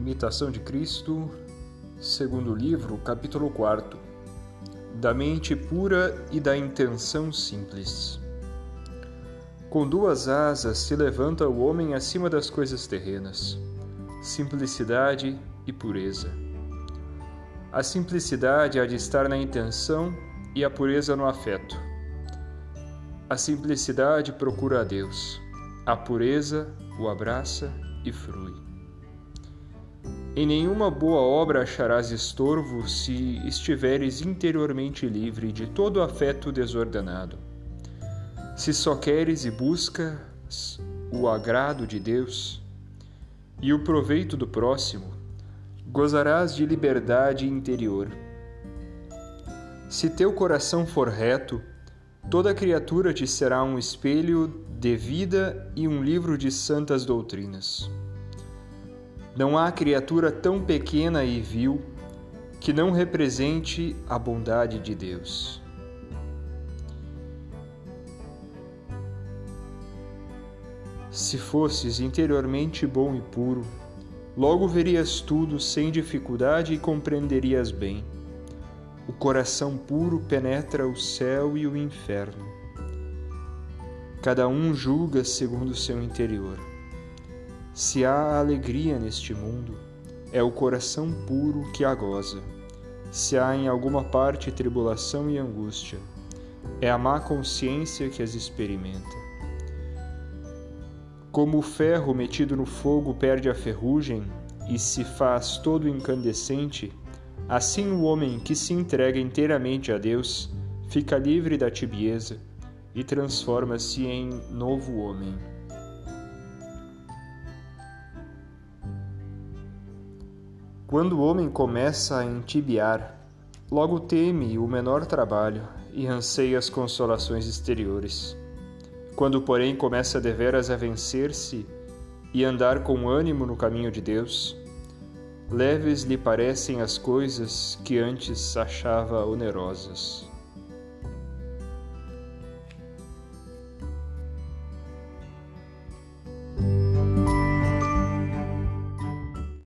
Imitação de Cristo, segundo livro, capítulo 4 Da mente pura e da intenção simples. Com duas asas se levanta o homem acima das coisas terrenas, simplicidade e pureza. A simplicidade há de estar na intenção e a pureza no afeto. A simplicidade procura a Deus, a pureza o abraça e frui. Em nenhuma boa obra acharás estorvo se estiveres interiormente livre de todo afeto desordenado. Se só queres e buscas o agrado de Deus e o proveito do próximo, gozarás de liberdade interior. Se teu coração for reto, toda criatura te será um espelho de vida e um livro de santas doutrinas. Não há criatura tão pequena e vil que não represente a bondade de Deus. Se fosses interiormente bom e puro, logo verias tudo sem dificuldade e compreenderias bem. O coração puro penetra o céu e o inferno. Cada um julga segundo o seu interior. Se há alegria neste mundo, é o coração puro que a goza. Se há em alguma parte tribulação e angústia, é a má consciência que as experimenta. Como o ferro metido no fogo perde a ferrugem e se faz todo incandescente, assim o homem que se entrega inteiramente a Deus fica livre da tibieza e transforma-se em novo homem. Quando o homem começa a entibiar, logo teme o menor trabalho e anseia as consolações exteriores. Quando, porém, começa deveras a vencer-se e andar com ânimo no caminho de Deus, leves lhe parecem as coisas que antes achava onerosas.